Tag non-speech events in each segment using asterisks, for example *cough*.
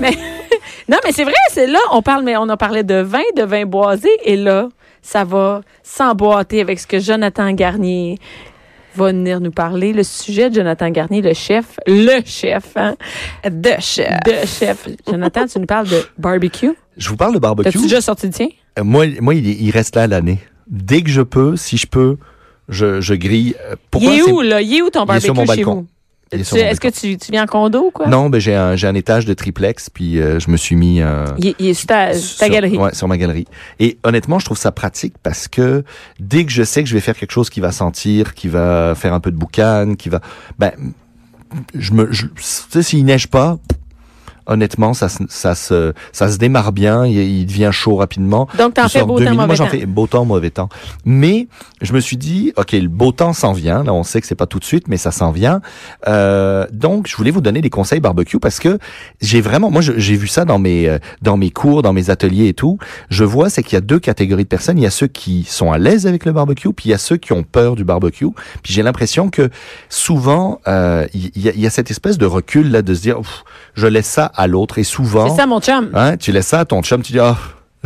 *laughs* Non, mais c'est vrai, c'est là, on parle, mais on a parlé de vin, de vin boisé, et là, ça va s'emboîter avec ce que Jonathan Garnier va venir nous parler. Le sujet de Jonathan Garnier, le chef, le chef, hein, De chef. de chef. Jonathan, tu nous parles de barbecue? Je vous parle de barbecue. T'as-tu déjà sorti le tien? Euh, Moi, moi il, il reste là à l'année. Dès que je peux, si je peux, je, je grille. Euh, Pourquoi il est où, là? Il est où ton Il est sur barbecue mon chez balcon. vous? Est-ce que tu, tu viens en condo ou quoi? Non, ben j'ai un, j'ai un étage de triplex, puis euh, je me suis mis euh, Il, est- il est sur ta, sur ta galerie. Ouais, sur ma galerie. Et honnêtement, je trouve ça pratique parce que dès que je sais que je vais faire quelque chose qui va sentir, qui va faire un peu de boucan, qui va, ben, je me, je, tu sais, s'il neige pas, honnêtement, ça, se- ça se, ça se démarre bien, il, il devient chaud rapidement. Donc, t'en fais beau temps, minutes. mauvais Moi, j'en temps. fais beau temps, mauvais temps. Mais je me suis dit, ok, le beau temps s'en vient. Là, on sait que c'est pas tout de suite, mais ça s'en vient. Euh, donc, je voulais vous donner des conseils barbecue parce que j'ai vraiment, moi, j'ai vu ça dans mes euh, dans mes cours, dans mes ateliers et tout. Je vois, c'est qu'il y a deux catégories de personnes. Il y a ceux qui sont à l'aise avec le barbecue, puis il y a ceux qui ont peur du barbecue. Puis j'ai l'impression que souvent, euh, il y, y a cette espèce de recul là de se dire, je laisse ça à l'autre. Et souvent, C'est ça, mon chum. Hein, tu laisses ça à ton chum, tu dis ah,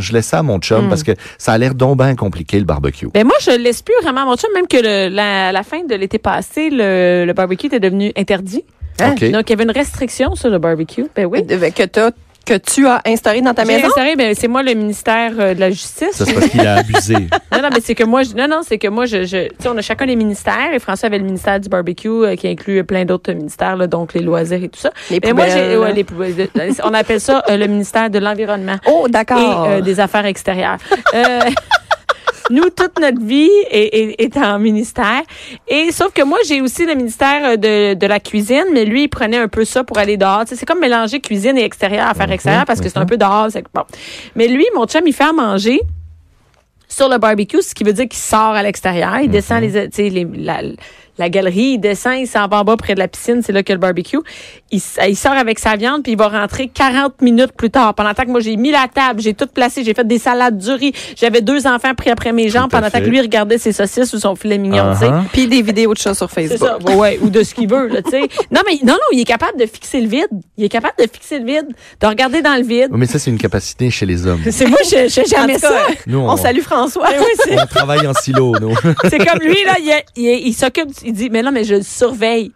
je laisse ça à mon chum Mm. parce que ça a l'air donc bien compliqué le barbecue. Ben moi, je laisse plus vraiment mon chum, même que le- la, la fin de l'été passé, le, le barbecue était devenu interdit. Hein? Donc, il y avait une restriction sur le barbecue. Ben oui. De- Que, t'as- que tu as instauré dans ta J'ai maison? instauré, ben, c'est moi le ministère euh, de la Justice. Ça c'est parce qu'il a abusé. *laughs* Non, non, mais c'est que moi, je- non, non, c'est que moi, je, je tu sais, on a chacun les ministères et François avait le ministère du barbecue euh, qui inclut plein d'autres ministères, là, donc les loisirs et tout ça. Les Mais moi, j'ai, ouais, les poubelles. on appelle ça euh, le ministère de l'environnement Oh, et d'accord. euh, des affaires extérieures. *laughs* Nous, toute notre vie est, est, est en ministère. Et sauf que moi, j'ai aussi le ministère de, de la cuisine, mais lui, il prenait un peu ça pour aller dehors. C'est comme mélanger cuisine et extérieur, affaires Mhm, extérieures, parce que c'est un mhm. peu dehors. c'est- Bon. Mais lui, mon chum, il fait à manger sur le barbecue, ce qui veut dire qu'il sort à l'extérieur. Il descend les, tu sais, les, la, la galerie, il descend, il s'en va en bas près de la piscine, c'est là qu'il y a le barbecue. Il, sort avec sa viande, puis il va rentrer 40 minutes plus tard. Pendant que moi, j'ai mis la table, j'ai tout placé, j'ai fait des salades du riz. J'avais deux enfants pris après mes jambes pendant fait. que lui regardait ses saucisses ou son filet mignon, tu sais. Uh-huh. Puis des vidéos de chats sur C'est Facebook. ça, ouais, ouais, ou de ce qu'il veut, là, tu sais. Non, mais non, non, il est capable de fixer le vide. Il est capable de fixer le vide, de regarder dans le vide. Oui, mais ça c'est une capacité chez les hommes. C'est moi, je, je, jamais cas, ça. Nous on, On salue François. Oui, c'est- on travaille en silo, nous. C'est comme lui, là, il, il, il s'occupe, il dit, mais non, mais je le surveille.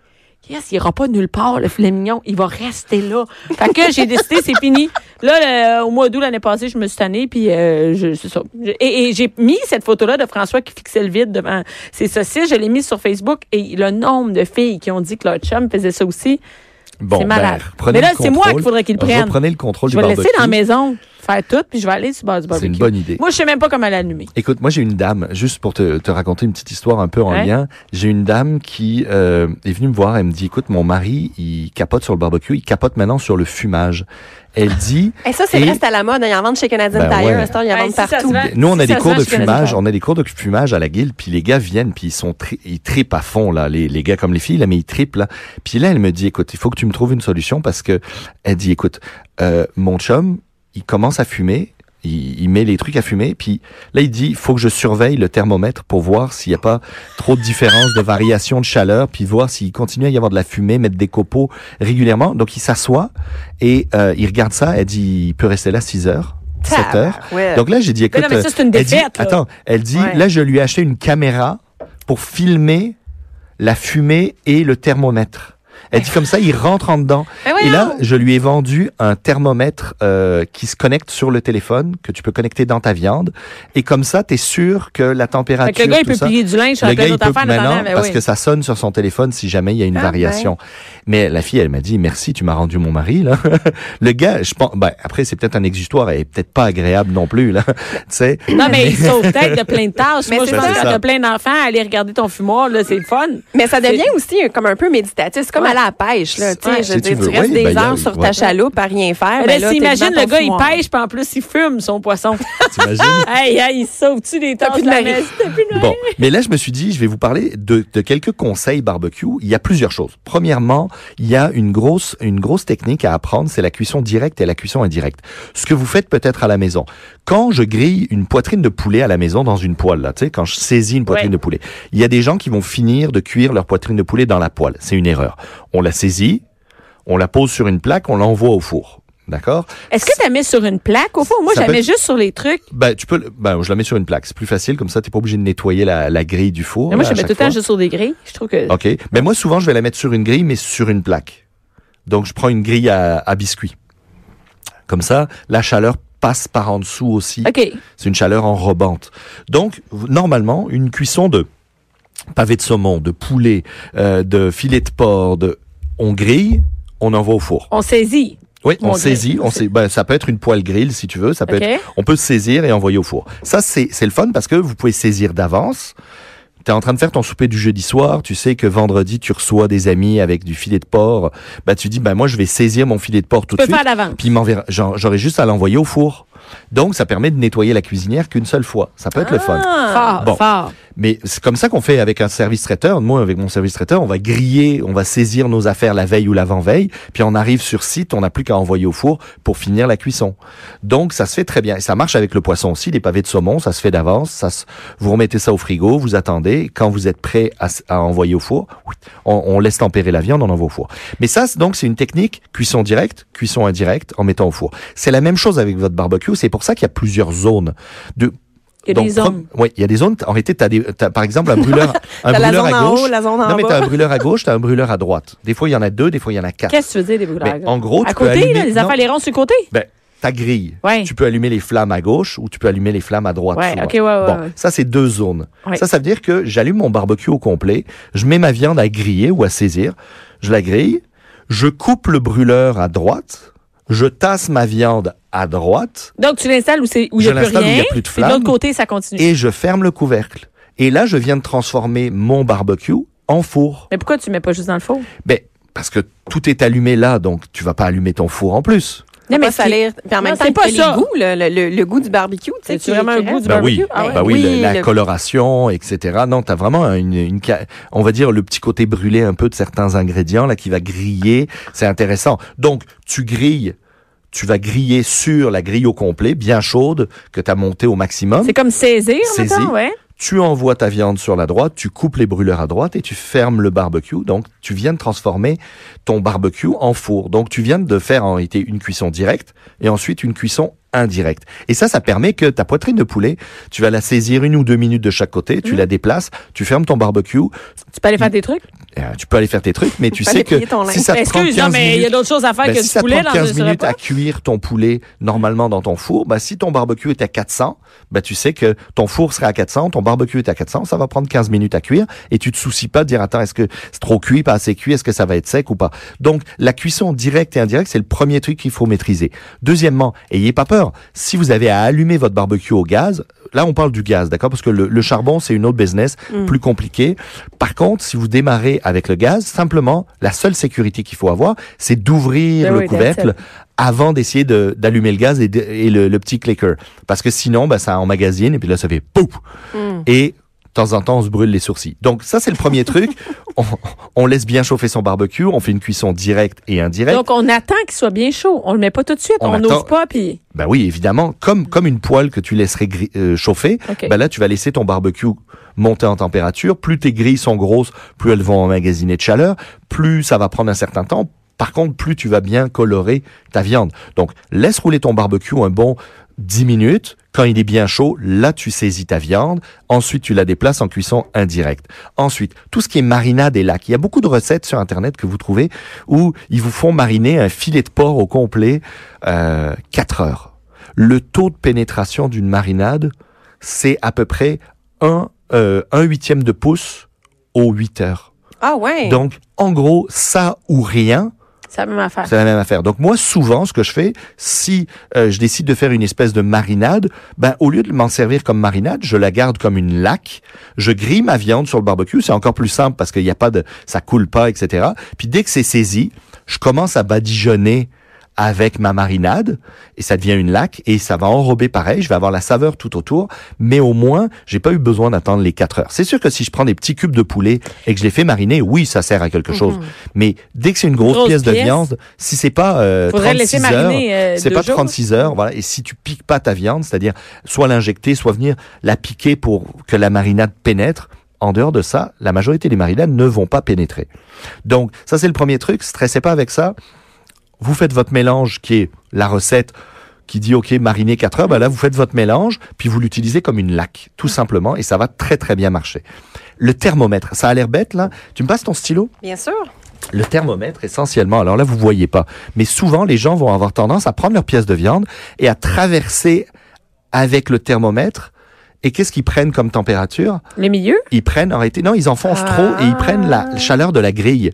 Yes, il ira pas nulle part, le filet mignon. Il va rester là. Fait que j'ai décidé, c'est fini. Là, le- au mois d'août l'année passée, je me suis tannée, puis euh, je, c'est ça. Et, et j'ai mis cette photo-là de François qui fixait le vide devant ses saucisses. Je l'ai mise sur Facebook et le nombre de filles qui ont dit que leur chum faisait ça aussi, Bon, c'est malade. ben, prenez mais là, c'est moi qu'il faudrait qu'il le prenne. Reprenez le contrôle Je vais le laisser dans la maison, faire tout, puis je vais aller sur le bord du C'est barbecue. une bonne idée. Moi, je sais même pas comment l'allumer. Écoute, moi j'ai une dame, juste pour te, te raconter une petite histoire un peu en lien, j'ai une dame qui euh, est venue me voir, elle me dit, écoute, mon mari, il capote sur le barbecue, il capote maintenant sur le fumage. Elle dit, *laughs* Et ça, c'est c'est à la mode. Il y en vendent chez Canadian Ben Tire. ouais. À ce temps, il y en Ouais, vendent si partout. vend. Nous, on a Si des cours vend, de fumage, on a des cours de fumage à la guilde, puis les gars viennent, puis ils sont tri- ils tripent à fond là, les, les gars comme les filles là, mais ils tripent là. Puis là, elle me dit, écoute, il faut que tu me trouves une solution parce que elle dit, écoute, euh, mon chum, il commence à fumer. Il, il met les trucs à fumer, puis là il dit, il faut que je surveille le thermomètre pour voir s'il n'y a pas trop de différence de variation de chaleur, puis voir s'il continue à y avoir de la fumée, mettre des copeaux régulièrement. Donc il s'assoit et euh, il regarde ça. Elle dit, il peut rester là 6 heures, 7 heures. Ouais. Donc là, j'ai dit, écoute, Mais non, mais ça, c'est une elle dit- défaite, là. attends, elle dit, Ouais. là, je lui ai acheté une caméra pour filmer la fumée et le thermomètre. Elle dit comme ça, il rentre en dedans. Ben Et là, voyons. je lui ai vendu un thermomètre euh, qui se connecte sur le téléphone, que tu peux connecter dans ta viande. Et comme ça, tu es sûr que la Fait température, que le gars, il peut ça, plier du linge sur le plein gars, il d'autres peut affaires. maintenant, parce oui. que ça sonne sur son téléphone si jamais il y a une Ah, variation. Mais la fille, elle m'a dit, merci, tu m'as rendu mon mari, là. *laughs* le gars, je pense, ben, après, c'est peut-être un exutoire, elle est peut-être pas agréable non plus, là. *laughs* tu sais. Non, mais il sauve *laughs* peut-être de plein de tâches. Mais Moi, c'est je pense que quand plein d'enfants, aller regarder ton fumoir, là, c'est le fun. Mais ça devient aussi comme un peu méditatif. C'est comme Ouais. aller à la pêche, là. Tu sais, Ouais. je Si veux tu dire, veux, tu restes des ben, heures sur ouais. ta chaloupe à rien faire. Mais ben là, devant le gars, il pêche, puis en plus, il fume son poisson. *laughs* T'imagines? hey, hey, il sauve-tu des T'as tasses de la messe? Bon, mais là, je me suis dit, je vais vous parler de, de quelques conseils barbecue. Il y a plusieurs choses. Premièrement, il y a une grosse, une grosse technique à apprendre, c'est la cuisson directe et la cuisson indirecte. Ce que vous faites peut-être à la maison. Quand je grille une poitrine de poulet à la maison dans une poêle, là, tu sais, quand je saisis une poitrine Ouais. de poulet, il y a des gens qui vont finir de cuire leur poitrine de poulet dans la poêle. C'est une erreur. On la saisit, on la pose sur une plaque, on l'envoie au four. D'accord? Est-ce que tu la mets sur une plaque? Au fond, moi, je la mets être- juste sur les trucs. Ben, tu peux, ben, je la mets sur une plaque. C'est plus facile, comme ça, t'es pas obligé de nettoyer la, la grille du four. Mais moi, là, je la mets tout le temps juste sur des grilles. Je trouve que. OK. Mais moi, souvent, je vais la mettre sur une grille, mais sur une plaque. Donc, je prends une grille à, à biscuits. Comme ça, la chaleur passe par en dessous aussi. OK. C'est une chaleur enrobante. Donc, normalement, une cuisson de pavé de saumon, de poulet, euh, de filet de porc, de, on grille, on envoie au four. On saisit. Oui, On on grille. saisit, on sait, ben, ça peut être une poêle grill si tu veux, ça peut être, on peut saisir et envoyer au four. Ça, c'est, c'est le fun parce que vous pouvez saisir d'avance. Tu es en train de faire ton souper du jeudi soir, tu sais que vendredi, tu reçois des amis avec du filet de porc. Ben, tu dis, ben, moi, je vais saisir mon filet de porc tout de suite. Puis j'aurai juste à l'envoyer au four. Donc, ça permet de nettoyer la cuisinière qu'une seule fois. Ça peut être le fun. Ah. Fort, Bon. fort. Mais c'est comme ça qu'on fait avec un service traiteur. Moi, avec mon service traiteur, on va griller, on va saisir nos affaires la veille ou l'avant-veille, puis on arrive sur site, on n'a plus qu'à envoyer au four pour finir la cuisson. Donc, ça se fait très bien. Et ça marche avec le poisson aussi, les pavés de saumon, ça se fait d'avance. Ça se- vous remettez ça au frigo, vous attendez. Quand vous êtes prêt à, envoyer au four, on, on laisse tempérer la viande, on envoie au four. Mais ça, donc, c'est une technique cuisson directe, cuisson indirecte en mettant au four. C'est la même chose avec votre barbecue. C'est pour ça qu'il y a plusieurs zones de Il y a donc, des zones. Oui, il y a des zones. En réalité, t'as des, t'as, par exemple, un *laughs* brûleur, un T'as la brûleur zone à en gauche. haut, la zone en non, mais bas. t'as un brûleur à *laughs* gauche, t'as un brûleur à droite. Des fois, il y en a deux, des fois, il y en a quatre. Qu'est-ce que tu veux dire, des brûleurs? Ben, en gros, à tu peux côté, allumer- là, les affaires, les ronds sur le côté? Ben, ta grille. Ouais. Tu peux allumer les flammes à gauche ou tu peux allumer les flammes à droite. Ouais, souvent. ok, ouais, ouais, Bon, ça, c'est deux zones. Ça, ça veut dire que j'allume mon barbecue au complet, je mets ma viande à griller ou à saisir, je la grille, je coupe le brûleur à droite, je tasse ma viande à droite, Donc, tu l'installes où c'est- où il n'y a plus l'installe où il y rien. a plus de de l'autre côté, ça continue. et je ferme le couvercle. Et là, je viens de transformer mon barbecue en four. Mais pourquoi tu mets pas juste dans le four? Ben, parce que tout est allumé là, donc tu vas pas allumer ton four en plus. Non, mais salir. Puis en même temps, c'est pas ça. goûts, le, le, le, goût du barbecue. tu sais, C'est vraiment un goût du Ben oui, barbecue? Ah ouais? ben oui, Oui, le- la coloration, etc. Non, t'as vraiment une, une, ca- on va dire le petit côté brûlé un peu de certains ingrédients là qui va griller. C'est intéressant. Donc, tu grilles, tu vas griller sur la grille au complet, bien chaude, que t'as montée au maximum. C'est comme saisir, Saisir. maintenant, ouais. Tu envoies ta viande sur la droite, tu coupes les brûleurs à droite et tu fermes le barbecue. Donc, tu viens de transformer ton barbecue en four. Donc, tu viens de faire en réalité une cuisson directe et ensuite une cuisson indirecte. Et ça, ça permet que ta poitrine de poulet, tu vas la saisir une ou deux minutes de chaque côté, tu la déplaces, tu fermes ton barbecue, Tu peux aller faire des trucs? euh, tu peux aller faire tes trucs, mais tu sais que si ça te prend Excuse, 15 non, mais il y a minutes, d'autres choses à faire ben, que si du ça te prend dans 15 un minutes à cuire ton poulet normalement dans ton four, ben, si ton barbecue est à 400, ben, tu sais que ton four sera à 400, ton barbecue est à 400, ça va prendre 15 minutes à cuire et tu te soucies pas de dire, attends, est-ce que c'est trop cuit, pas assez cuit, est-ce que ça va être sec ou pas? Donc, la cuisson directe et indirecte, c'est le premier truc qu'il faut maîtriser. Deuxièmement, ayez pas peur. Si vous avez à allumer votre barbecue au gaz, là, on parle du gaz, d'accord? Parce que le, le charbon, c'est une autre business Mm. plus compliqué. Par contre, si vous démarrez avec le gaz, simplement, la seule sécurité qu'il faut avoir, c'est d'ouvrir Ben le oui, couvercle avant d'essayer de- d'allumer le gaz et, de- et le, le petit clicker. Parce que sinon, ben, ça emmagasine et puis là, ça fait pouf! Mm. Et temps en temps, on se brûle les sourcils. Donc, ça, c'est le premier *laughs* truc. On, on laisse bien chauffer son barbecue, on fait une cuisson directe et indirecte. Donc, on attend qu'il soit bien chaud. On le met pas tout de suite. On n'ouvre pas, puis... Ben oui, évidemment, comme comme une poêle que tu laisserais euh, chauffer, ben là tu vas laisser ton barbecue monter en température. Plus tes grilles sont grosses, plus elles vont emmagasiner de chaleur, plus ça va prendre un certain temps. Par contre, plus tu vas bien colorer ta viande. Donc, laisse rouler ton barbecue un bon 10 minutes. Quand il est bien chaud, là, tu saisis ta viande. Ensuite, tu la déplaces en cuisson indirecte. Ensuite, tout ce qui est marinade et lac. Il y a beaucoup de recettes sur Internet que vous trouvez où ils vous font mariner un filet de porc au complet euh, 4 heures. Le taux de pénétration d'une marinade, c'est à peu près un, euh, un huitième de pouce aux 8 heures. Ah ouais. Donc, en gros, ça ou rien, C'est la même affaire. C'est la même affaire. Donc moi, souvent, ce que je fais, si euh, je décide de faire une espèce de marinade, ben au lieu de m'en servir comme marinade, je la garde comme une laque. Je grille ma viande sur le barbecue. C'est encore plus simple parce qu'il n'y a pas de, ça coule pas, etc. Puis dès que c'est saisi, je commence à badigeonner avec ma marinade et ça devient une laque et ça va enrober pareil, je vais avoir la saveur tout autour, mais au moins, j'ai pas eu besoin d'attendre les 4 heures. C'est sûr que si je prends des petits cubes de poulet et que je les fais mariner, oui, ça sert à quelque chose. Mais dès que c'est une grosse, Grosse pièce, de viande, si c'est pas euh, Faudrait le laisser 36 heures, mariner, euh, c'est pas jours. 36 heures, voilà, et si tu piques pas ta viande, c'est-à-dire soit l'injecter, soit venir la piquer pour que la marinade pénètre, en dehors de ça, la majorité des marinades ne vont pas pénétrer. Donc, ça c'est le premier truc, stressez pas avec ça. Vous faites votre mélange qui est la recette qui dit OK, mariner 4 heures, ben là vous faites votre mélange puis vous l'utilisez comme une laque tout simplement et ça va très très bien marcher. Le thermomètre, ça a l'air bête là. Tu me passes ton stylo? Bien sûr. le thermomètre, essentiellement, alors là, vous voyez pas, mais souvent, les gens vont avoir tendance à prendre leur pièce de viande et à traverser avec le thermomètre. Et qu'est-ce qu'ils prennent comme température? Les milieux? Ils prennent, en réalité, non, ils enfoncent Ah. trop et ils prennent la chaleur de la grille.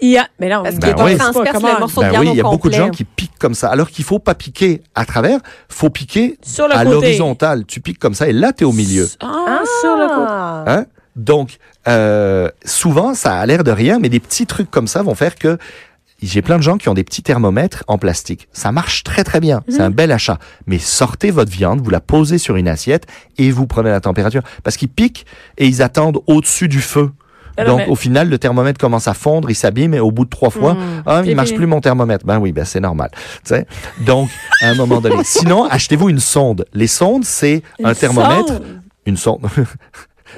Il y a. Mais Parce que y a Ben oui. pas- transperce comment- le morceau de Ben viande oui, il y a au beaucoup de gens qui piquent comme ça, alors qu'il faut pas piquer à travers, faut piquer Sur le à l'horizontale. Tu piques comme ça et là, tu es au milieu. Ah, sur le côté. Ah. Hein? Donc, euh, souvent, ça a l'air de rien, mais des petits trucs comme ça vont faire que j'ai plein de gens qui ont des petits thermomètres en plastique. Ça marche très très bien. C'est un bel achat. Mais sortez votre viande, vous la posez sur une assiette et vous prenez la température. Parce qu'ils piquent et ils attendent au-dessus du feu. Ah Donc, mais- au final, le thermomètre commence à fondre, il s'abîme et au bout de trois fois, ah, C'est il marche fini. plus mon thermomètre. Ben oui, ben c'est normal. Tu sais. Donc, à un moment donné. *laughs* Sinon, achetez-vous une sonde. Les sondes, c'est un thermomètre. sonde? Une sonde.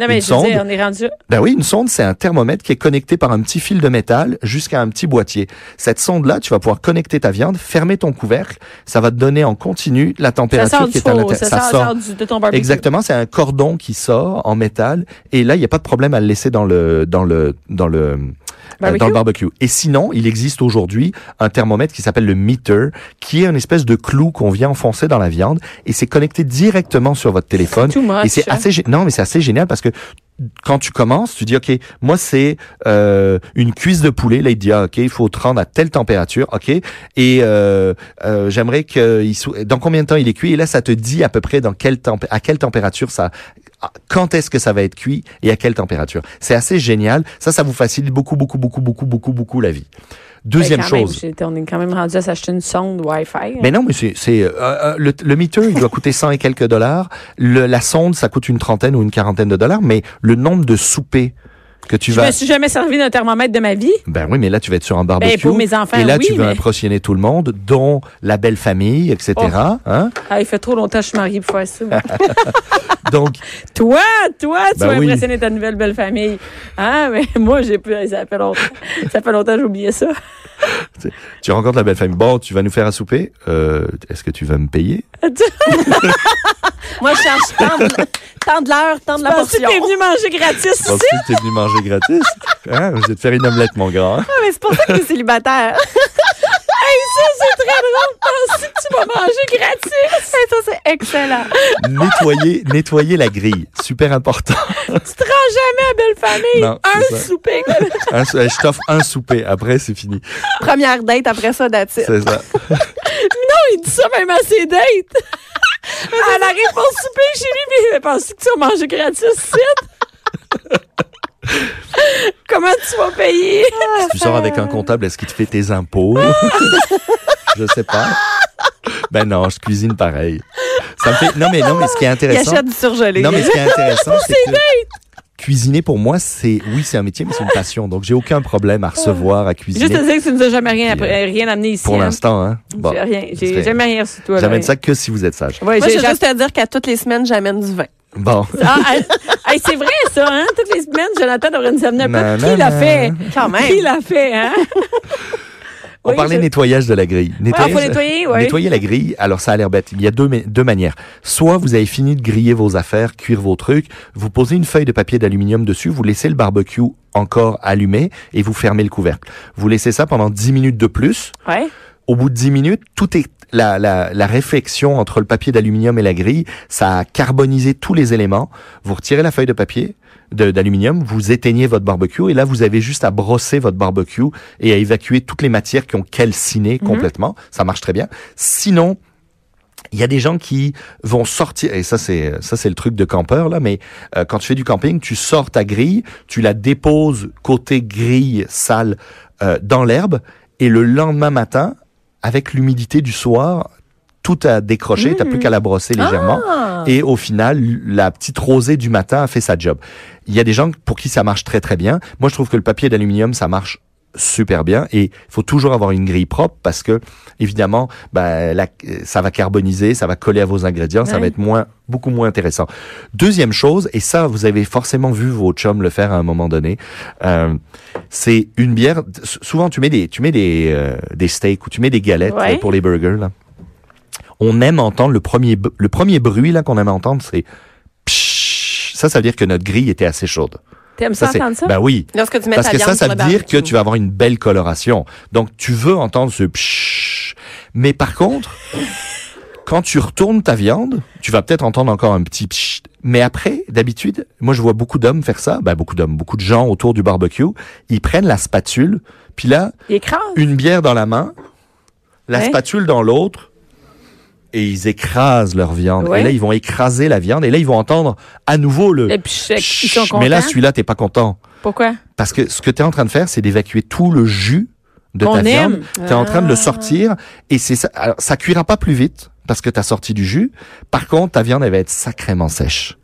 Non, mais une je veux dire, sonde. on est rendu. Ben oui, une sonde, c'est un thermomètre qui est connecté par un petit fil de métal jusqu'à un petit boîtier. Cette sonde-là, tu vas pouvoir connecter ta viande, fermer ton couvercle, ça va te donner en continu la Ça température sort qui est à l'intérieur. ça, sort, du- de ton barbecue. Exactement, c'est un cordon qui sort en métal et là, il n'y a pas de problème à le laisser dans le dans le dans le Barbecue? dans le barbecue? Et sinon, il existe aujourd'hui un thermomètre qui s'appelle le meter, qui est une espèce de clou qu'on vient enfoncer dans la viande et c'est connecté directement sur votre téléphone. Et c'est assez non, mais c'est assez génial parce que quand tu commences, tu dis OK, moi c'est euh, une cuisse de poulet. Là, il dit ah, OK, il faut te rendre à telle température, OK, et euh, euh, j'aimerais que dans combien de temps il est cuit? Et là, ça te dit à peu près dans quelle tempé- à quelle température ça, quand est-ce que ça va être cuit et à quelle température. C'est assez génial. Ça, ça vous facilite beaucoup, beaucoup, beaucoup, beaucoup, beaucoup, beaucoup la vie. Deuxième Ben, même, chose. on est quand même rendu à s'acheter une sonde Wi-Fi. hein. Mais non, mais c'est c'est euh, euh, le, le meter, il doit coûter 100 et quelques dollars. Le, la sonde, ça coûte une trentaine ou une quarantaine de dollars. Mais le nombre de soupers que tu je vas me suis jamais servi d'un thermomètre de ma vie. ben oui, mais là tu vas être sur un barbecue. Ben, pour mes enfants, et là oui, tu mais- impressionner tout le monde, dont la belle famille, etc. Oh. Hein? Ah, il fait trop longtemps que je suis mariée pour faire ça. *laughs* Donc *laughs* toi, toi, tu Ben vas oui. impressionner ta nouvelle belle famille. Ah, mais *laughs* moi, j'ai plus, ça fait longtemps. Ça fait longtemps que j'ai oublié ça. tu rencontres la belle famille. Bon, tu vas nous faire à souper. Euh, Est-ce que tu vas me payer? Moi, je cherche tant de, l'heure, tant de la portion. que t'es venu manger gratis ici? que t'es venu manger gratis. *laughs* Hein? Je vais te faire une omelette, mon grand. Ah, mais c'est pour ça que t'es célibataire. *laughs* Hey, ça, c'est très drôle. Penser que tu vas manger gratis? ça, c'est excellent. nettoyer, nettoyer la grille, super important. Tu te rends jamais à belle famille. Non, Un souper. Un je t'offre un souper. Après, c'est fini. Première date, après ça, it. C'est ça. *laughs* Non, il dit ça même à ses dates. Elle arrive pour souper chez lui, puis elle pense que tu vas manger gratis ici? *laughs* Comment tu vas payer? Si tu sors avec un comptable, est-ce qu'il te fait tes impôts? *laughs* je sais pas. Ben non, je cuisine pareil. Ça me fait... Non, mais non, mais ce qui est Il intéressant. achète du surgelé. Non, mais ce qui est intéressant, c'est que cuisiner pour moi, c'est oui, c'est un métier, mais c'est une passion. Donc j'ai aucun problème à recevoir, à cuisiner. Juste te dire que tu nous as jamais rien, Puis, rien amené ici. Pour hein. l'instant, hein. Bon, J'ai rien. J'ai jamais rien sur toi. J'amène ça que si vous êtes sage. Ouais, Moi, j'ai juste te dire qu'à toutes les semaines, j'amène du vin. Bon. *laughs* Ah, hey, c'est vrai, ça, hein? Toutes les semaines, Jonathan devrait nous amener un peu. Qui l'a fait? Quand même. Qui l'a fait, hein? *laughs* On Oui, parlait je- nettoyage de la grille. Ah, faut nettoyer, oui. Nettoyer la grille, alors ça a l'air bête. Il y a deux, deux manières. Soit vous avez fini de griller vos affaires, cuire vos trucs, vous posez une feuille de papier d'aluminium dessus, vous laissez le barbecue encore allumé et vous fermez le couvercle. Vous laissez ça pendant 10 minutes de plus. Ouais. Au bout de 10 minutes, tout est la, la, la réflexion entre le papier d'aluminium et la grille, ça a carbonisé tous les éléments. Vous retirez la feuille de papier d'aluminium, vous éteignez votre barbecue et là vous avez juste à brosser votre barbecue et à évacuer toutes les matières qui ont calciné complètement. Ça marche très bien. Sinon, il y a des gens qui vont sortir et ça c'est ça c'est le truc de campeur là mais euh, quand tu fais du camping tu sors ta grille tu la déposes côté grille sale euh, dans l'herbe et le lendemain matin avec l'humidité du soir tout a décroché t'as plus qu'à la brosser légèrement. Ah. et au final la petite rosée du matin a fait sa job. Il y a des gens pour qui ça marche très très bien. Moi je trouve que le papier d'aluminium ça marche super bien et il faut toujours avoir une grille propre parce que évidemment bah, la- ça va carboniser, ça va coller à vos ingrédients, ça va être moins beaucoup moins intéressant. Deuxième chose et ça vous avez forcément vu vos chums le faire à un moment donné, euh, c'est une bière. Souvent tu mets des tu mets des euh, des steaks ou tu mets des galettes Ouais. euh, pour les burgers là. On aime entendre le premier le premier bruit là qu'on aime entendre c'est ça ça veut dire que notre grille était assez chaude. T'aimes ça, c'est entendre ça? ben oui. Lorsque tu mets Parce ta que ça, ça veut dire que tu vas avoir une belle coloration. Donc, tu veux entendre ce pshhh. Mais par contre, quand tu retournes ta viande, tu vas peut-être entendre encore un petit pshhh. Mais après, d'habitude, moi, je vois beaucoup d'hommes faire ça. Ben, beaucoup d'hommes, beaucoup de gens autour du barbecue. Ils prennent la spatule, puis là, une bière dans la main, la Ouais. spatule dans l'autre, et ils écrasent leur viande. Ouais. Et là, ils vont écraser la viande, et là, ils vont entendre à nouveau le Et puis, sont contents. Mais là, celui-là, t'es pas content. Pourquoi? Parce que ce que tu es en train de faire, c'est d'évacuer tout le jus de ta viande. Tu es en train de le Ah. sortir et c'est ça. Alors, ça cuira pas plus vite parce que tu as sorti du jus. Par contre, ta viande, elle va être sacrément sèche.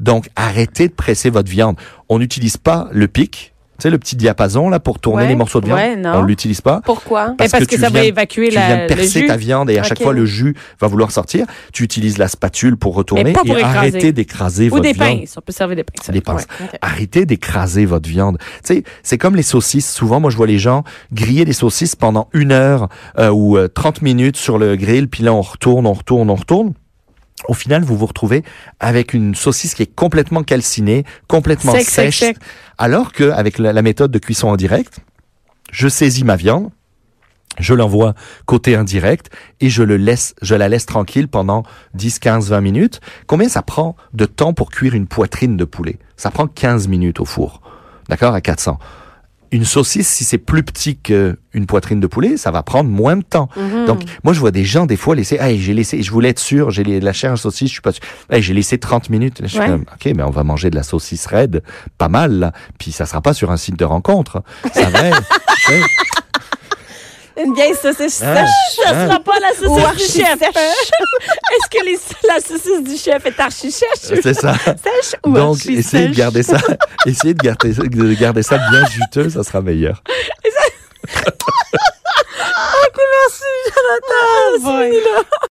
Donc, arrêtez de presser votre viande. On n'utilise pas le pic, sais, le petit diapason là pour tourner Ouais. les morceaux de viande. Ouais, non. On l'utilise pas. Pourquoi? Parce que, tu ça va évacuer Tu la, viens le percer jus. ta viande et à chaque fois le jus va vouloir sortir. Tu utilises la spatule pour retourner Mais pas pour et arrêtez d'écraser Ou votre des viande. pinces. On peut servir des pinces. Des pinces. Ouais. Arrêtez d'écraser votre viande. Tu sais, c'est comme les saucisses. Souvent, moi, je vois les gens griller des saucisses pendant une heure euh, ou euh, 30 minutes sur le grill, puis là, on retourne, on retourne, on retourne. Au final, vous vous retrouvez avec une saucisse qui est complètement calcinée, complètement Sec, sec, sèche. sec. Alors que avec la, la méthode de cuisson en direct, je saisis ma viande, je l'envoie côté indirect et je le laisse, je la laisse tranquille pendant 10, 15, 20 minutes. Combien ça prend de temps pour cuire une poitrine de poulet? Ça prend 15 minutes au four. D'accord? À 400. Une saucisse, si c'est plus petit qu'une poitrine de poulet, ça va prendre moins de temps. Mhm. Donc, moi, je vois des gens, des fois, laisser, hey, j'ai laissé, je voulais être sûr, j'ai la chair à saucisse, je suis pas sûr. Hey, j'ai laissé 30 minutes. Là, je suis comme, OK, mais on va manger de la saucisse raide, pas mal, là. Puis ça sera pas sur un site de rencontre. Ça va être. *laughs* Une vieille saucisse Hein? sèche. Ça Hein? sera pas la Ou saucisse du chef. sèche. Est-ce que les- la saucisse du chef est archi sèche? C'est ça. Sèche ou Donc, archi essayez de garder ça, essayez de garder, ça- de garder ça bien juteux, ça sera meilleur. Merci, Jonathan. boy. C'est fini, là.